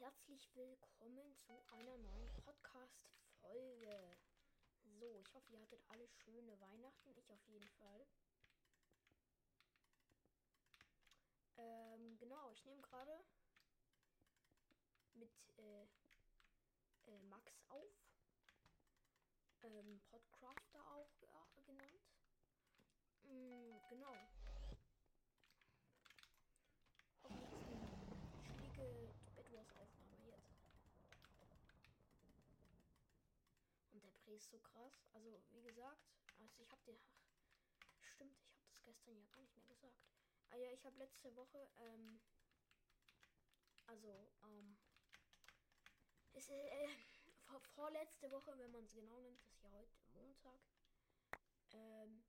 herzlich willkommen zu einer neuen Podcast-Folge. So, ich hoffe, ihr hattet alle schöne Weihnachten. Ich auf jeden Fall. Ähm, genau, ich nehme gerade mit äh, äh, Max auf. Ähm, Podcrafter auch ja, genannt. Mm, genau. Auf jetzt chillige Bedwars-Aufnahme jetzt. Und der Pre ist so krass. Also, wie gesagt, also ich habe den. Stimmt, ich habe das gestern ja gar nicht mehr gesagt. Ah ja, ich habe letzte Woche, ähm, also, ähm, ist, äh, vor, vorletzte Woche, wenn man es genau nimmt, ist ja heute Montag, ähm,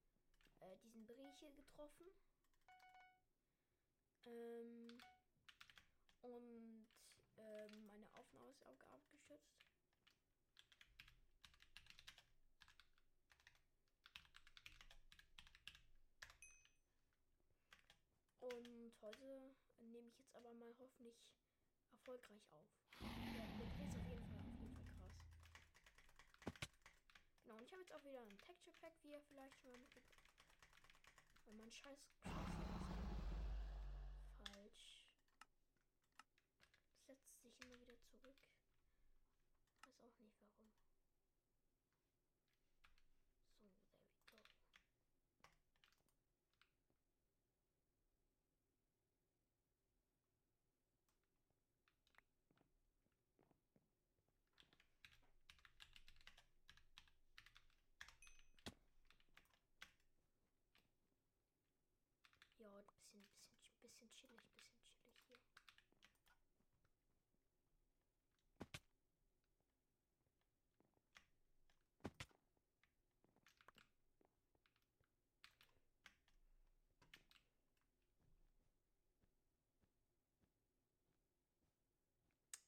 äh, diesen Brie hier getroffen. Ähm, und ähm, meine Aufnahme ist auch abgestürzt. Und heute nehme ich jetzt aber mal hoffentlich erfolgreich auf. Ja, der ist auf jeden Fall, auf jeden Fall krass. Genau, und ich habe jetzt auch wieder ein Texture Pack, wie ihr vielleicht schon mal mitbekommen Weil mein Scheiß. Falsch. Das setzt sich immer wieder zurück. Weiß auch nicht warum. So, there we go. Ja, ein bisschen, bisschen, chillig, bisschen chillig hier.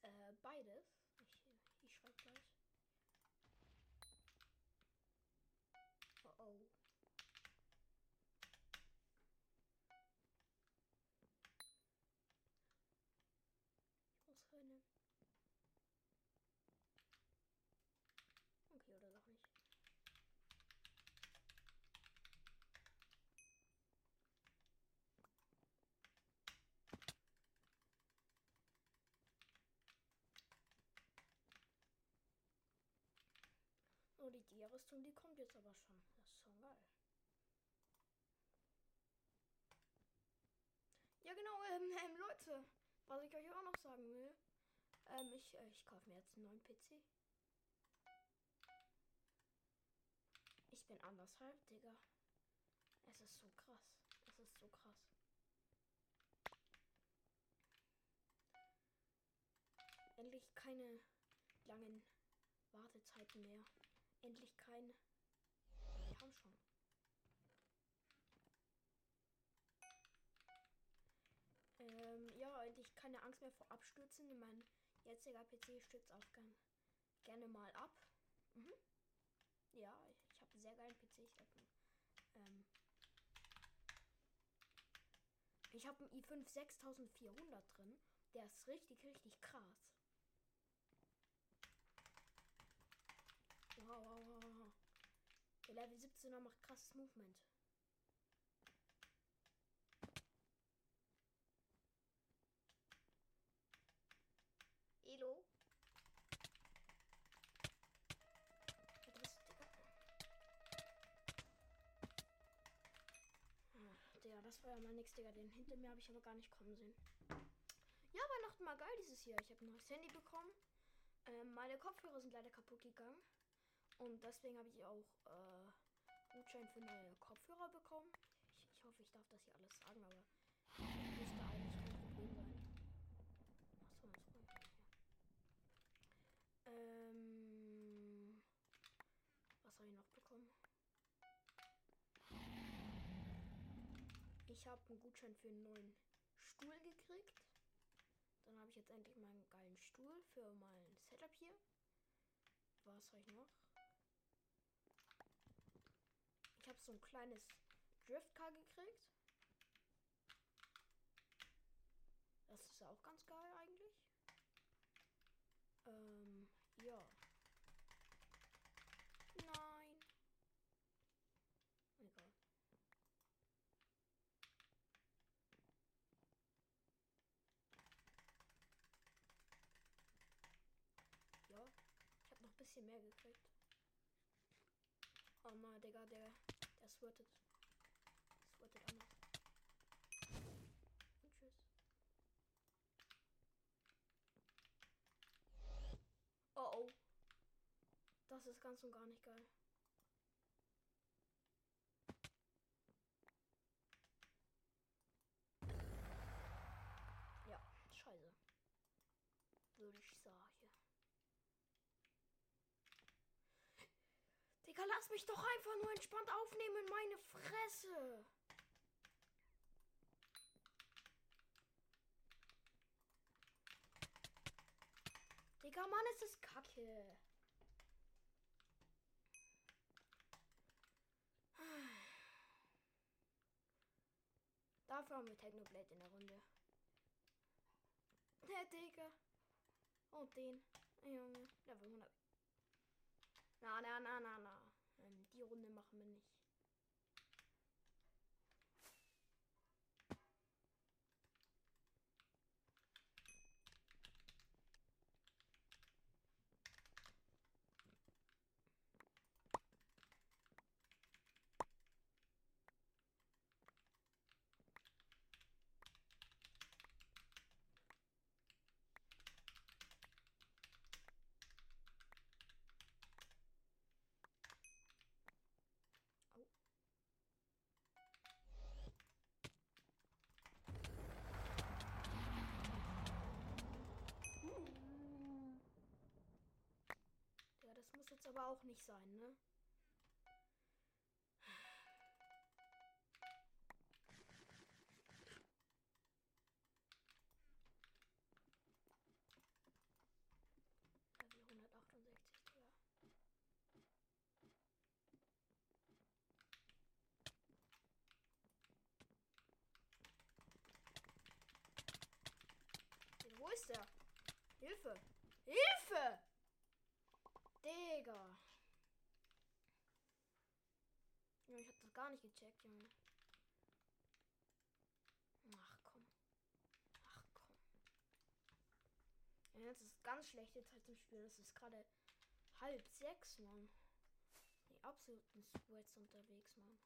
Äh, beides. Ich, ich schreibe gleich. Oh oh. ausrennen. Okay, oder doch nicht. Oh, die Tierrüstung, die kommt jetzt aber schon. Das ist schon geil. Ja, genau, ähm, ähm, Leute. Was ich euch auch noch sagen will, ähm, ich, äh, ich kaufe mir jetzt einen neuen PC. Ich bin andershalb, Digga. Es ist so krass. Es ist so krass. Endlich keine langen Wartezeiten mehr. Endlich keine. Wir haben schon. Ähm, ja, endlich keine Angst mehr vor Abstürzen. Mein jetziger PC stürzt auch gern, gerne mal ab. Mhm. Ja, ich habe sehr geilen PC. Ich habe ähm, ich habe einen i5 6400 drin. Der ist richtig, richtig krass. Der Level 17er macht krasses Movement. Elo. Ja, das war ja mal nix, Digga. Den hinter mir habe ich aber gar nicht kommen sehen. Ja, Weihnachten mal geil dieses Jahr. Ich habe ein neues Handy bekommen. Ähm, meine Kopfhörer sind leider kaputt gegangen. Und deswegen habe ich auch äh, Gutschein für neue Kopfhörer bekommen. Ich, ich, hoffe, ich darf das hier alles sagen, aber müsste eigentlich kein Problem sein. Achso, das ist gut. Ähm, was habe ich noch bekommen? Ich habe einen Gutschein für einen neuen Stuhl gekriegt. Dann habe ich jetzt endlich meinen geilen Stuhl für mein Setup hier. Was habe ich noch? Ich habe so ein kleines Driftcar gekriegt. Das ist auch ganz geil eigentlich. Ähm, ja. Nein. Egal. Ja, ich habe noch ein bisschen mehr gekriegt. Oh Mann, Digga, der swirtet. Swirtet anders. Und tschüss. Oh oh. Das ist ganz und gar nicht geil. Ja, scheiße. Würde ich sagen. Digga, lass mich doch einfach nur entspannt aufnehmen, meine Fresse. Digga, Mann, ist das kacke. Dafür haben wir Technoblade in der Runde. Der Digga. Und den. Junge. Level 100. Na, na, na, na, na. Runde machen wir nicht. das muss jetzt aber auch nicht sein, ne? Level 168, Digga. Wo ist der? Hilfe! Hilfe! Digga. Ja, ich hab das gar nicht gecheckt, Junge. Ach komm. Ach komm. Ja, jetzt ist ganz schlechte Zeit im Spiel. Das ist gerade halb sechs, Mann. Die absoluten Sweats unterwegs, Mann.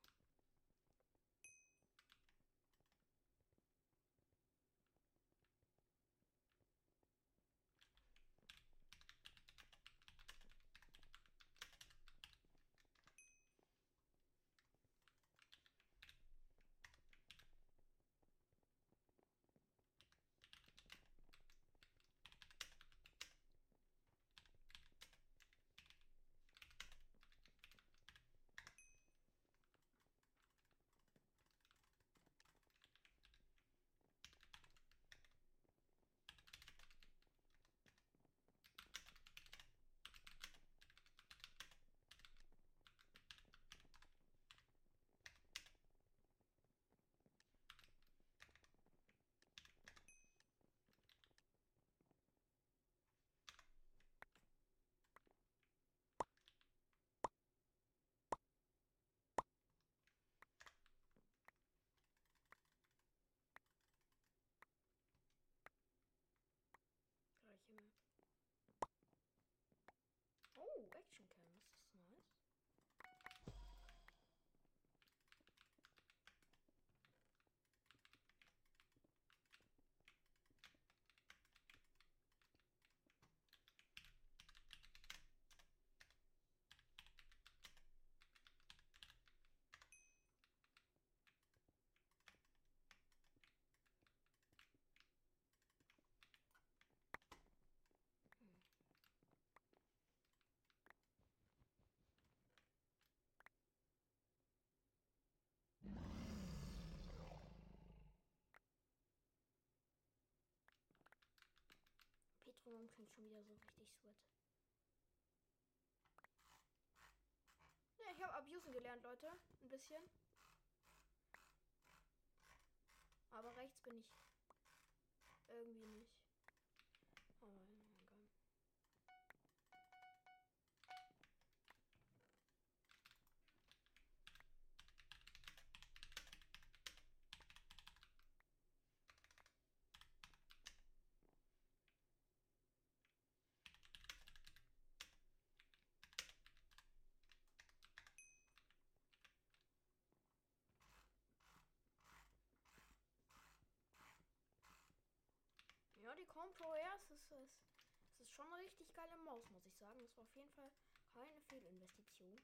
Metronom klingt schon wieder so richtig sweat. Ja, ich habe Abusen gelernt, Leute. Ein bisschen. Aber rechts bin ich irgendwie nicht. Aber Pro, ja, es ist, es, ist schon eine richtig geile Maus, muss ich sagen. Es war auf jeden Fall keine Fehlinvestition.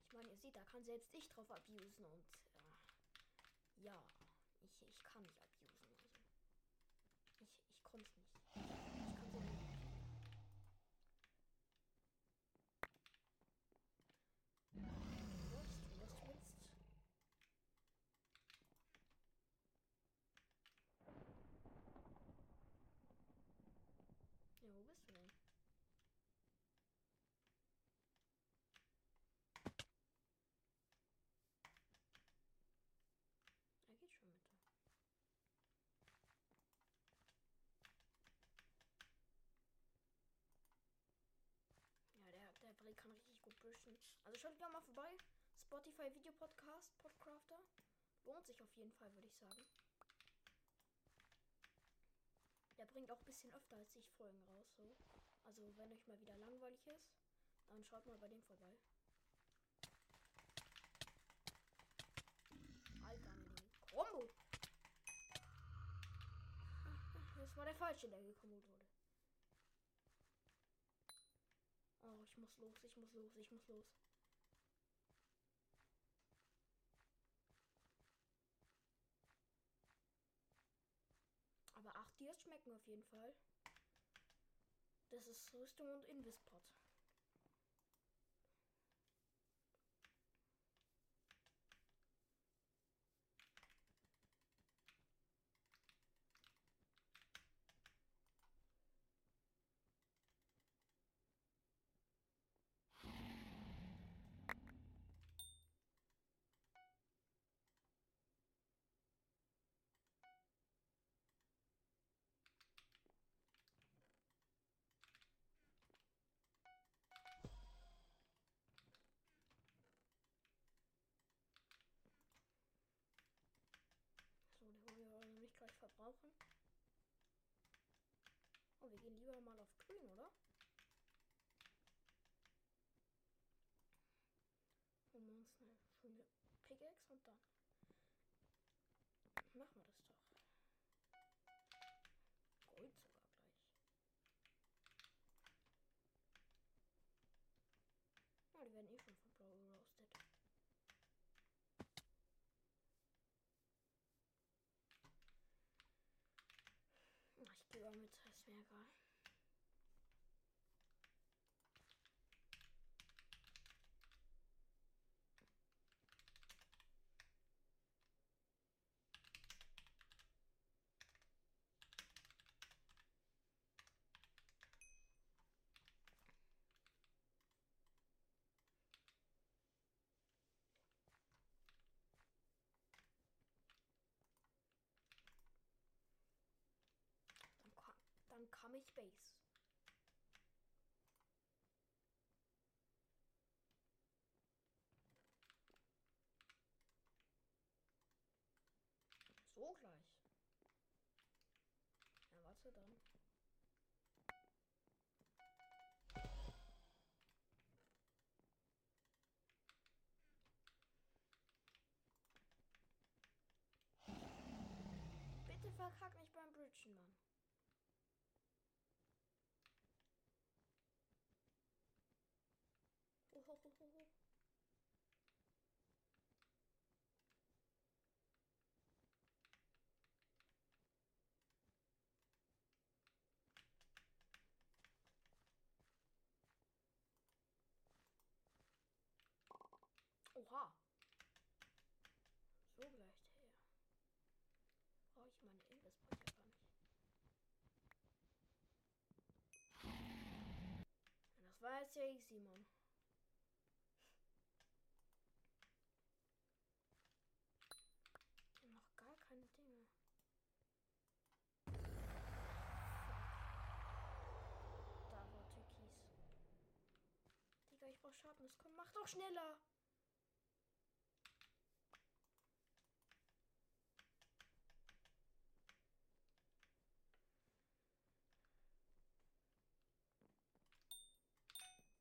Ich meine, ihr seht, da kann selbst ich drauf abusen und äh, ja, ich, ich kann nicht abusen. Also. Ich, ich konnte es nicht. Ich kann so nicht. Was du was willst. Ja, wo bist du denn? Er geht schon mit. Ja, der, der Bray kann richtig gut büschen. Also schaut gerne mal vorbei. Spotify Video Podcast, Podcrafter. Lohnt sich auf jeden Fall, würde ich sagen. Der bringt auch ein bisschen öfter als ich Folgen raus. So. Also wenn euch mal wieder langweilig ist, dann schaut mal bei dem vorbei. Alter, Combo! Das war der falsche, der gekommen wurde. Oh, ich muss los, ich muss los, ich muss los. Aber 8 Dias schmecken auf jeden Fall. Das ist Rüstung und Invispot. So, den wollen wir aber nicht gleich verbrauchen. Oh, wir gehen lieber mal auf grün, oder? Holen wir uns eine schöne Pickaxe und dann machen wir das doch. Gold sogar gleich. Ja, die werden eh schon von Blau geroastet. Ach, ich gehe mal mit, ist mir egal. Dann, ka- kam ich Base. So gleich. Ja, warte dann. Bitte verkack nicht beim Bridgen, Mann. Oh, oh, oh, oh, oh. Oha. So gleich her. Brauche ich meine Investment ja gar nicht. Das war jetzt ja easy, Mann. Ich noch gar keine Dinge. Da war Türkis. Digga, ich brauch Sharpness. Komm, mach doch schneller.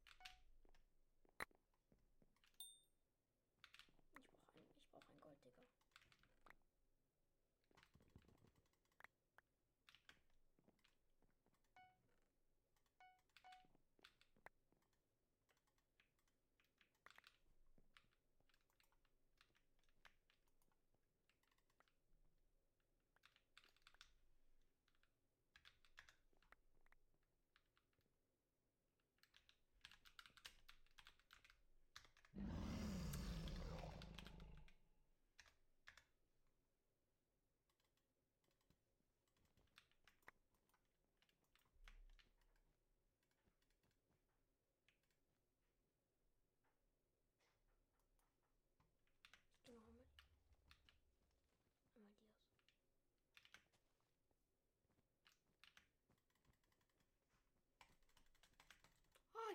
Ich brauche ein, ich brauch ein Gold, Digga.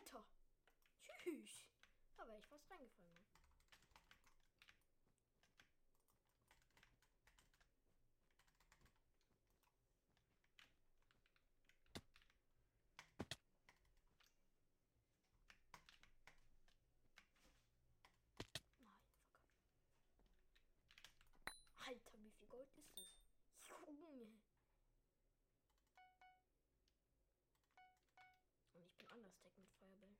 Alter. Tschüss. Da wäre ich fast reingefallen. Mann. Verkackt. Alter, wie viel Gold ist das? Junge. Und ich bin anders Deck mit Feuerbällen.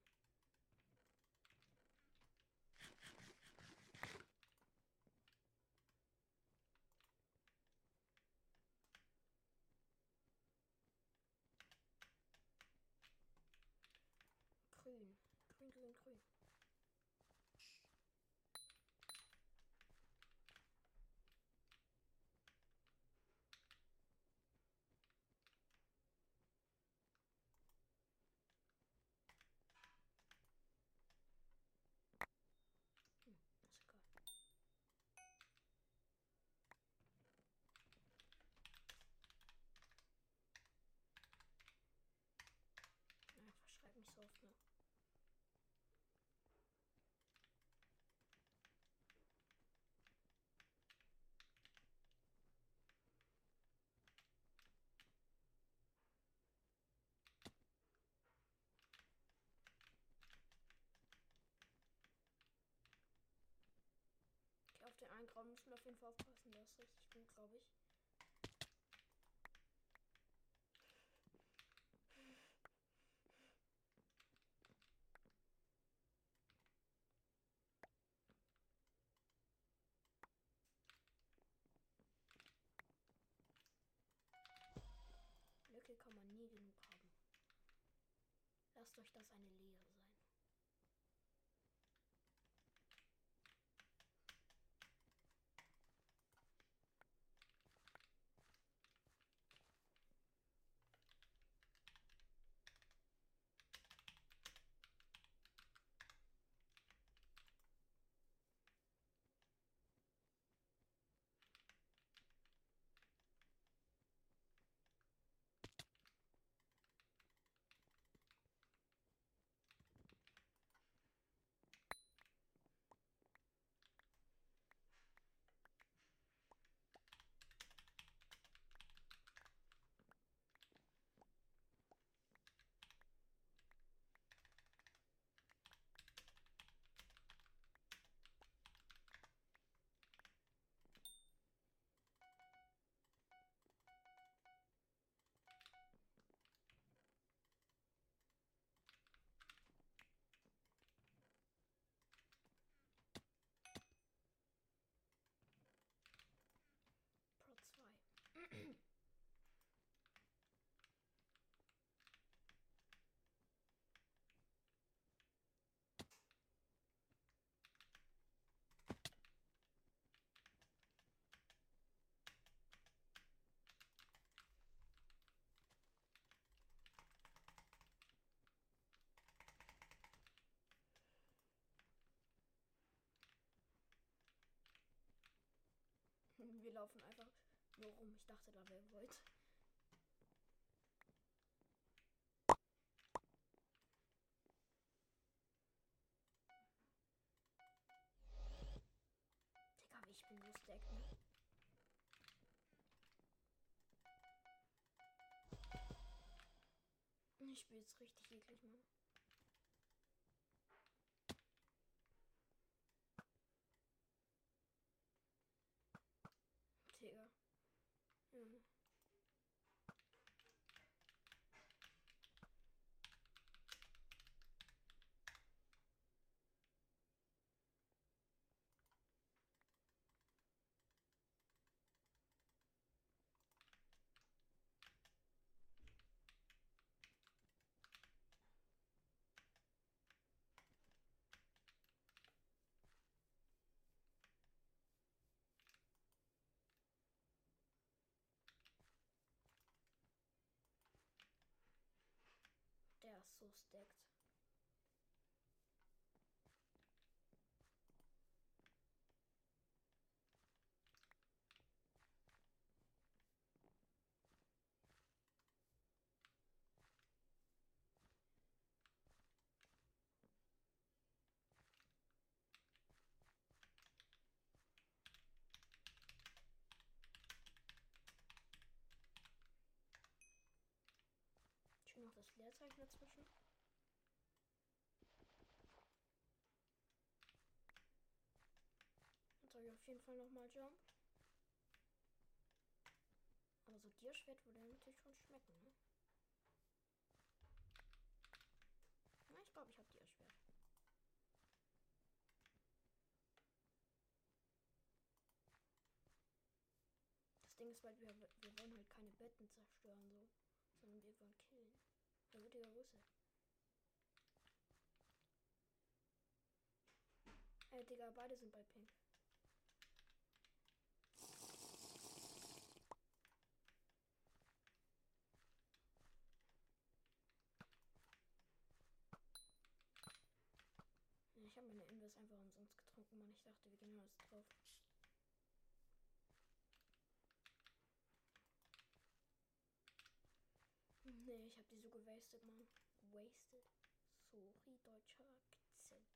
Grün. Grün, grün, grün. Hm, ist egal. Einfach schreib nicht so oft, ne? Grauen müssen wir auf jeden Fall aufpassen. Der ist richtig gut, glaube ich. Lücke kann man nie genug haben. Lasst euch das eine Lehre Wir laufen einfach nur rum. Ich dachte, da wäre Void. Digga, ich bin so ne? Ich spiele jetzt richtig eklig, Mann. so stackt. noch das Leerzeichen dazwischen. Jeden Fall nochmal Jump. Aber so Dierschwert würde natürlich schon schmecken, ne? Na, ich glaube, ich habe Dierschwert. Das Ding ist, weil wir, wir wollen halt keine Betten zerstören, so. Sondern wir wollen killen. Da wird der Russe. Ey, Digga, beide sind bei Pink. Ich habe meine Invis einfach umsonst getrunken, Mann. Ich dachte, wir gehen alles drauf. Nee, ich habe die so gewastet, Mann. Wasted. Sorry, deutscher Akzent.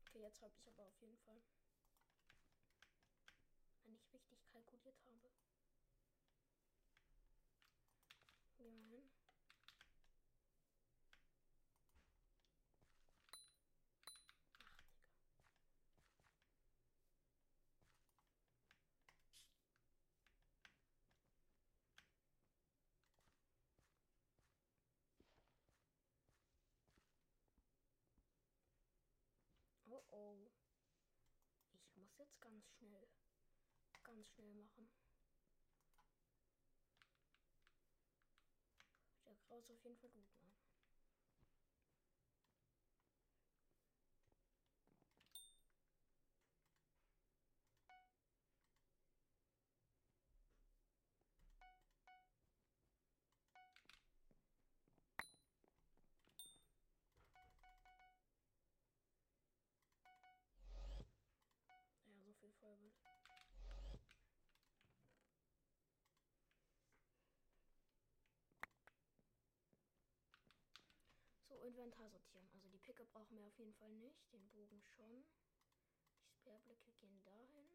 Okay, jetzt habe ich aber auf jeden Fall wenn ich richtig kalkuliert habe. Gehen wir hin. Ach, Digga. Oh oh. Ich muss jetzt ganz schnell ganz schnell machen. Der Kraus auf jeden Fall gut machen. Ja, so viel Feuerwind. So, Inventar sortieren. Also die Picke brauchen wir auf jeden Fall nicht. Den Bogen schon. Die Sperrblicke gehen dahin.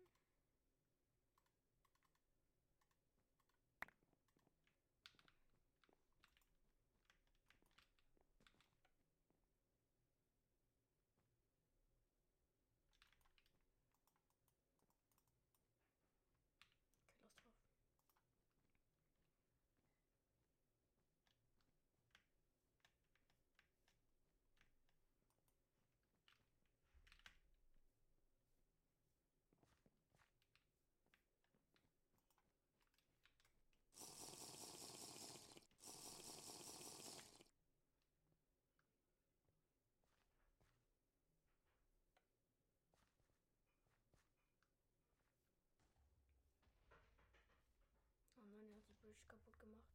Oh nein, Bridge kaputt gemacht.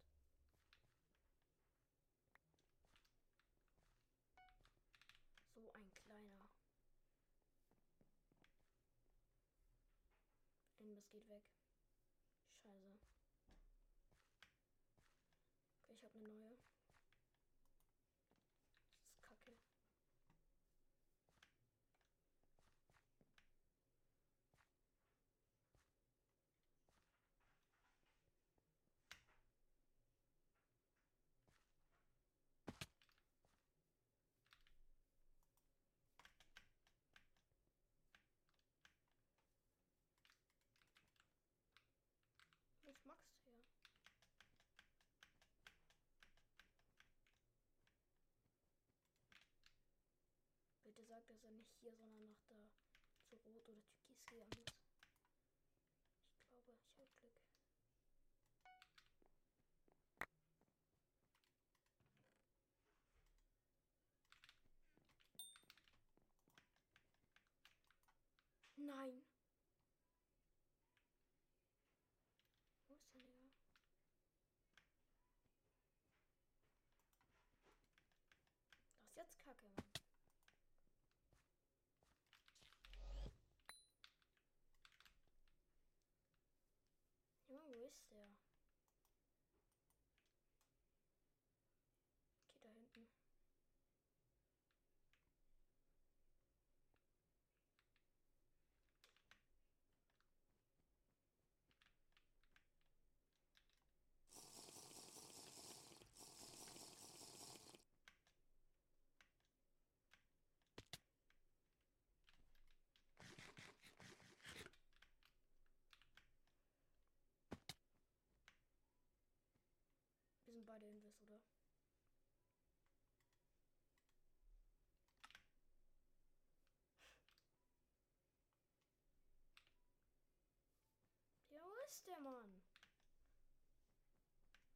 So ein kleiner. Inbis geht weg. Scheiße. Okay, ich habe eine neue. Das ist kacke. ist Max her? Dass er nicht hier, sondern nach da zu Rot oder Türkis gegangen ist. Ist der? Bei der Invis, oder? Ja, wo ist der Mann?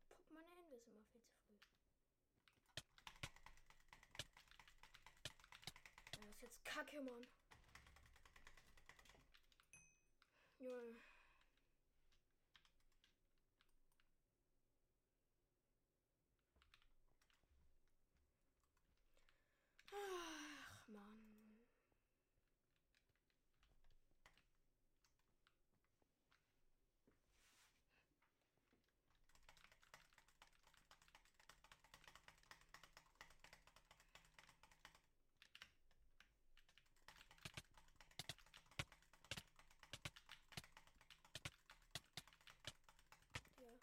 Guck, meine Invis immer viel zu früh. Das ist jetzt Kacke, Mann. Junge. Ach, Mann. Ja. Okay,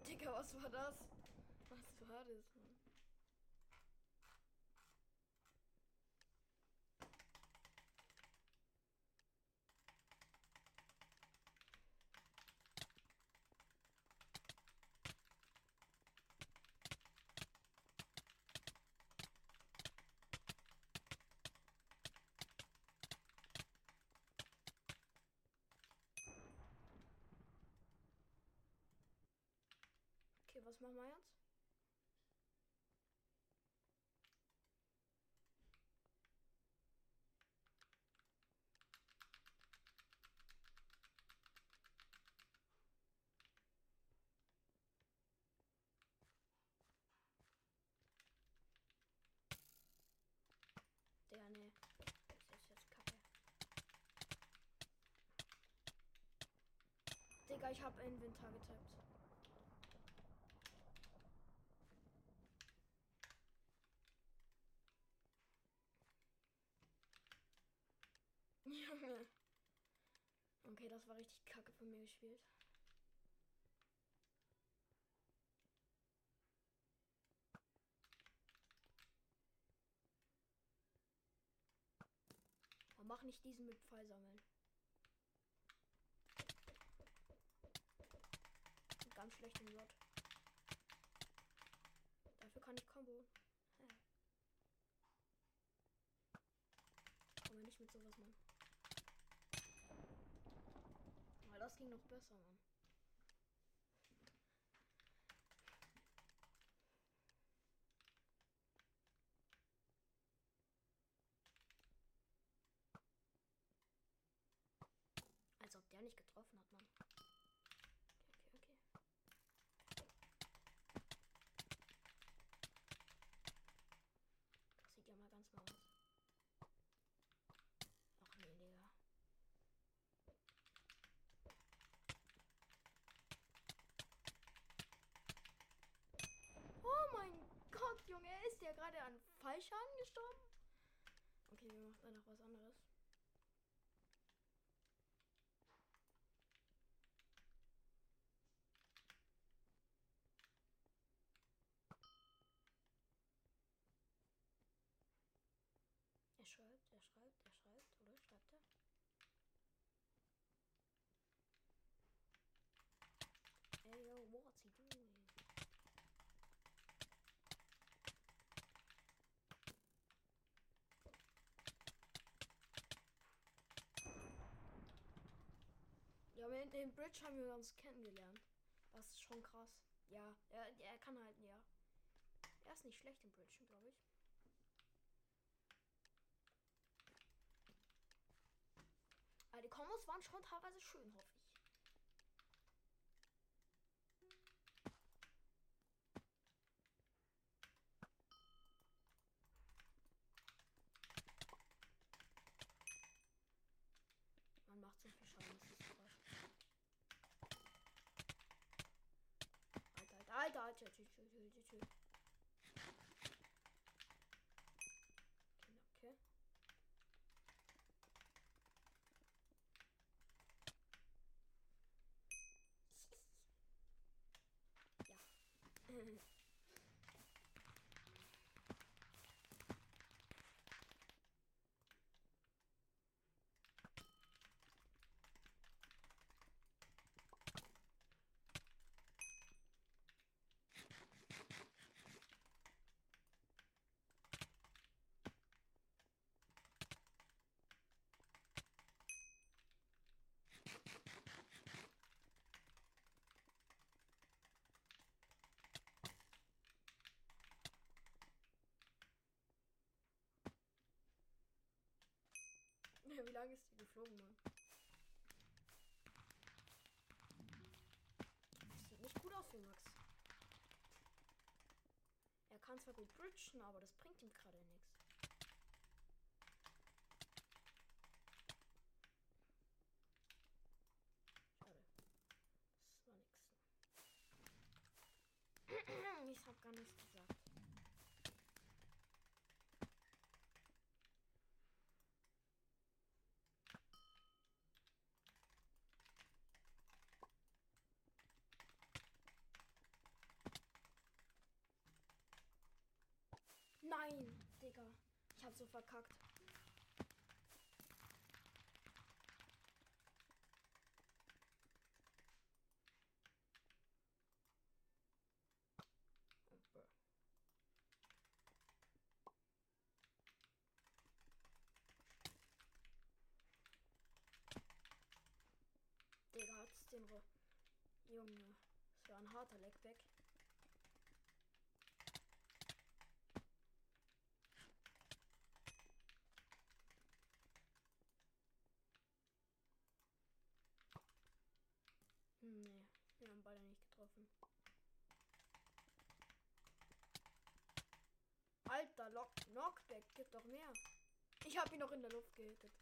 okay. Digga, was war das? Was war das, Mann? Okay, was machen wir jetzt? Der, ne. Das ist jetzt kacke. Digga, ich hab Inventar getippt. Junge. Okay, das war richtig kacke von mir gespielt. Aber mach nicht diesen mit Pfeil sammeln. Ganz schlecht im Rot. Dafür kann ich Combo. Hä. Komm nicht mit sowas, Mann. Aber das ging noch besser, Mann. Als ob der nicht getroffen hat, Mann. Okay, okay, okay. Das sieht ja mal ganz mal aus. Ach nee, Digga. Oh mein Gott, Junge, ist der gerade an Fallschaden gestorben? Okay, wir machen dann noch was anderes. Er schreibt, er schreibt, er schreibt, oder schreibt er? Hey yo, what's he doing? In dem Bridge haben wir uns kennengelernt. Das ist schon krass. Ja, er, er kann halt, ja. Er ist nicht schlecht im Bridge, glaube ich. Aber die Kombos waren schon teilweise schön, hoffe ich. Man macht so viel Schaden, das ist krass. Alter, Alter, Alter, Alter, tschüss, tschüss, tschüss, tschüss. Okay, okay. Ja, wie lange ist die geflogen, Mann? Das sieht nicht gut aus für Max. Er kann zwar gut bridgen, aber das bringt ihm gerade nichts. Schade. Das war nix. Ich hab gar nichts gesagt. Nein, Digga. Ich hab so verkackt. Digga, hat's den Ro Junge. Das war ein harter Leckback. Nee, wir haben beide nicht getroffen. Alter, Lock Knockback, gibt doch mehr. Ich habe ihn noch in der Luft gehittet.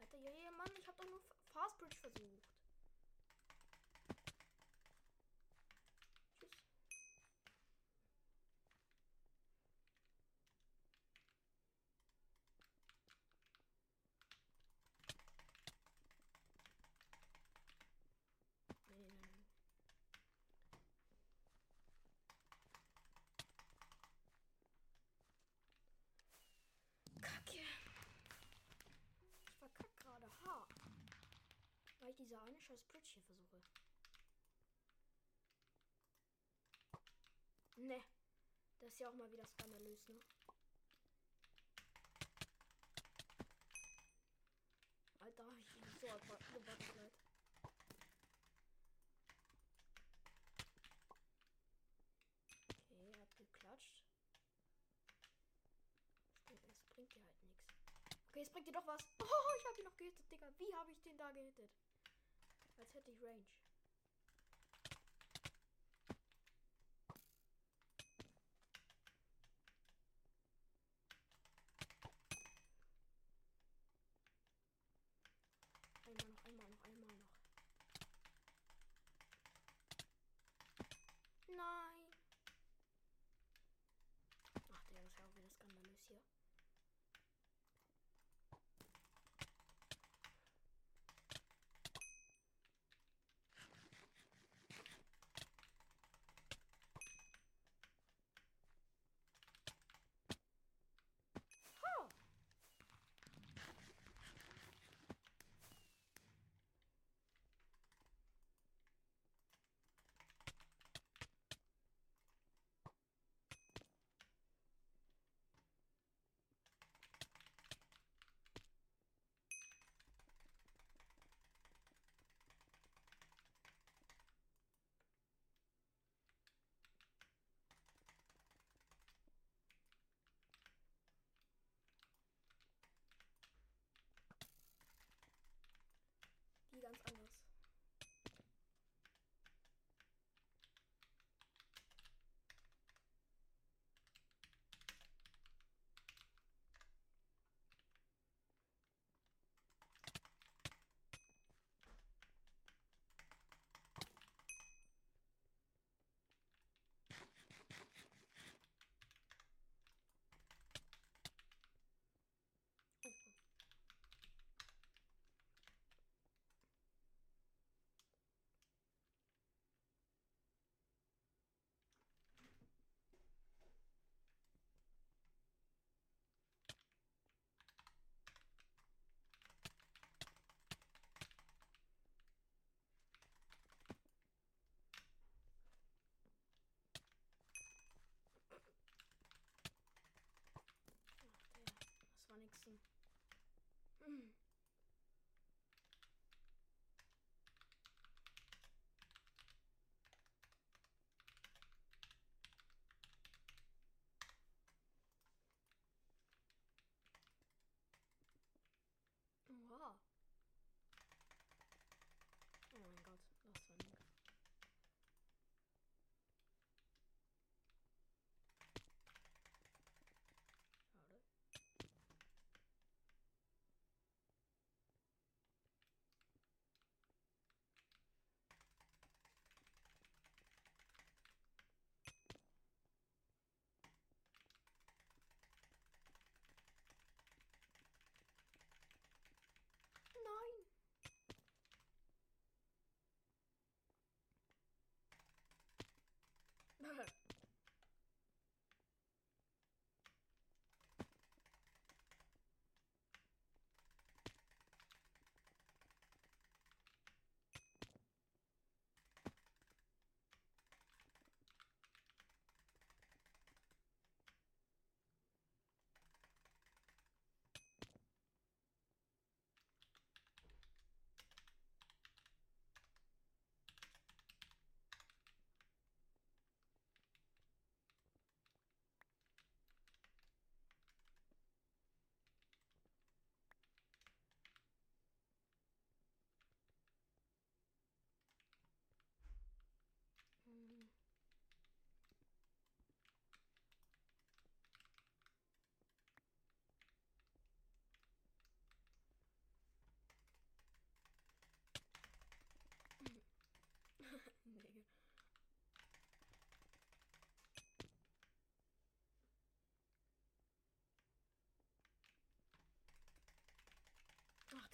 Alter, ja, ja, Mann, ich habe doch nur Fastbridge versucht. Tschüss. Nee, nee, nee, nee. Kacke. Ich verkack gerade hart. Weil ich diese eine scheiß Bridge hier versuche. Ne. Das ist ja auch mal wieder skandalös, ne? Alter, ich bin so gewackelt. Okay, er hat geklatscht. Das bringt dir halt nichts. Okay, es bringt dir doch was. Oh, ich habe ihn noch gehittet, Digga. Wie habe ich den da gehittet? Als hätte ich Range.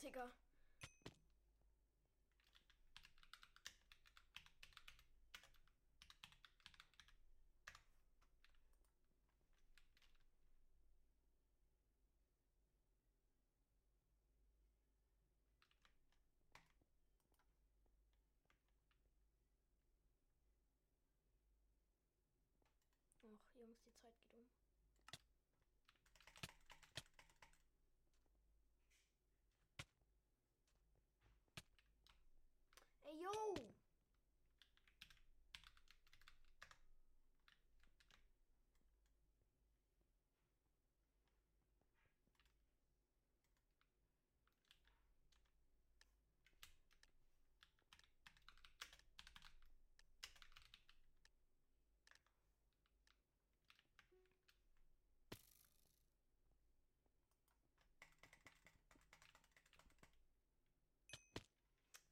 Digga. Ach, Jungs, die Zeit geht um. Ey, yo!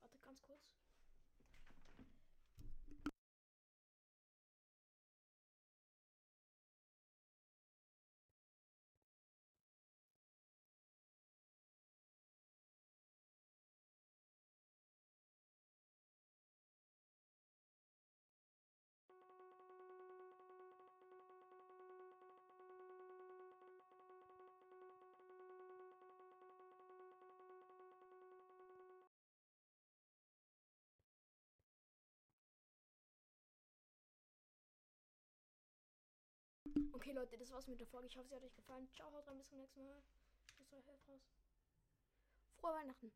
Warte ganz kurz. Okay, Leute, das war's mit der Folge. Ich hoffe, sie hat euch gefallen. Ciao, haut rein, bis zum nächsten Mal. Tschüss, euer Raus. Frohe Weihnachten.